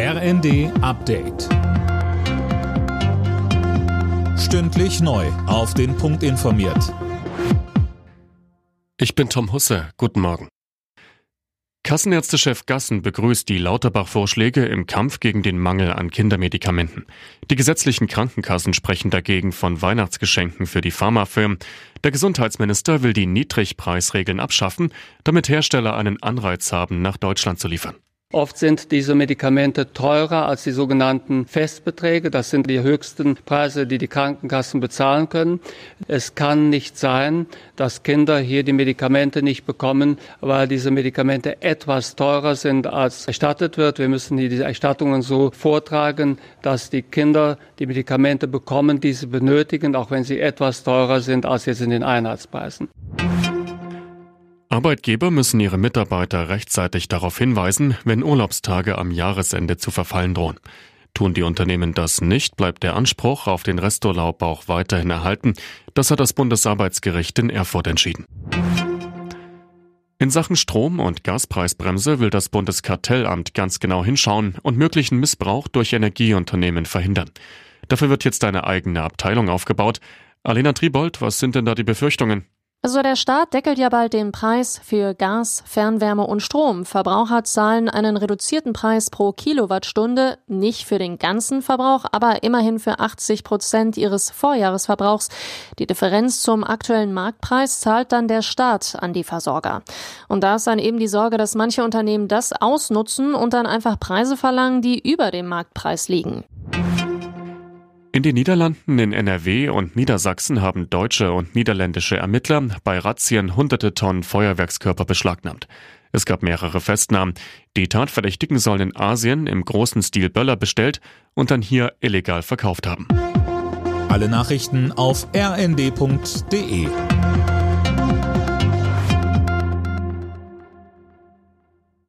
RND Update. Stündlich neu. Auf den Punkt informiert. Ich bin Tom Husse. Guten Morgen. Kassenärztechef Gassen begrüßt die Lauterbach-Vorschläge im Kampf gegen den Mangel an Kindermedikamenten. Die gesetzlichen Krankenkassen sprechen dagegen von Weihnachtsgeschenken für die Pharmafirmen. Der Gesundheitsminister will die Niedrigpreisregeln abschaffen, damit Hersteller einen Anreiz haben, nach Deutschland zu liefern. Oft sind diese Medikamente teurer als die sogenannten Festbeträge. Das sind die höchsten Preise, die die Krankenkassen bezahlen können. Es kann nicht sein, dass Kinder hier die Medikamente nicht bekommen, weil diese Medikamente etwas teurer sind, als erstattet wird. Wir müssen diese Erstattungen so vortragen, dass die Kinder die Medikamente bekommen, die sie benötigen, auch wenn sie etwas teurer sind als jetzt in den Einheitspreisen. Arbeitgeber müssen ihre Mitarbeiter rechtzeitig darauf hinweisen, wenn Urlaubstage am Jahresende zu verfallen drohen. Tun die Unternehmen das nicht, bleibt der Anspruch auf den Resturlaub auch weiterhin erhalten. Das hat das Bundesarbeitsgericht in Erfurt entschieden. In Sachen Strom- und Gaspreisbremse will das Bundeskartellamt ganz genau hinschauen und möglichen Missbrauch durch Energieunternehmen verhindern. Dafür wird jetzt eine eigene Abteilung aufgebaut. Alena Tribold, was sind denn da die Befürchtungen? Also der Staat deckelt ja bald den Preis für Gas, Fernwärme und Strom. Verbraucher zahlen einen reduzierten Preis pro Kilowattstunde, nicht für den ganzen Verbrauch, aber immerhin für 80 Prozent ihres Vorjahresverbrauchs. Die Differenz zum aktuellen Marktpreis zahlt dann der Staat an die Versorger. Und da ist dann eben die Sorge, dass manche Unternehmen das ausnutzen und dann einfach Preise verlangen, die über dem Marktpreis liegen. In den Niederlanden, in NRW und Niedersachsen haben deutsche und niederländische Ermittler bei Razzien hunderte Tonnen Feuerwerkskörper beschlagnahmt. Es gab mehrere Festnahmen. Die Tatverdächtigen sollen in Asien im großen Stil Böller bestellt und dann hier illegal verkauft haben. Alle Nachrichten auf rnd.de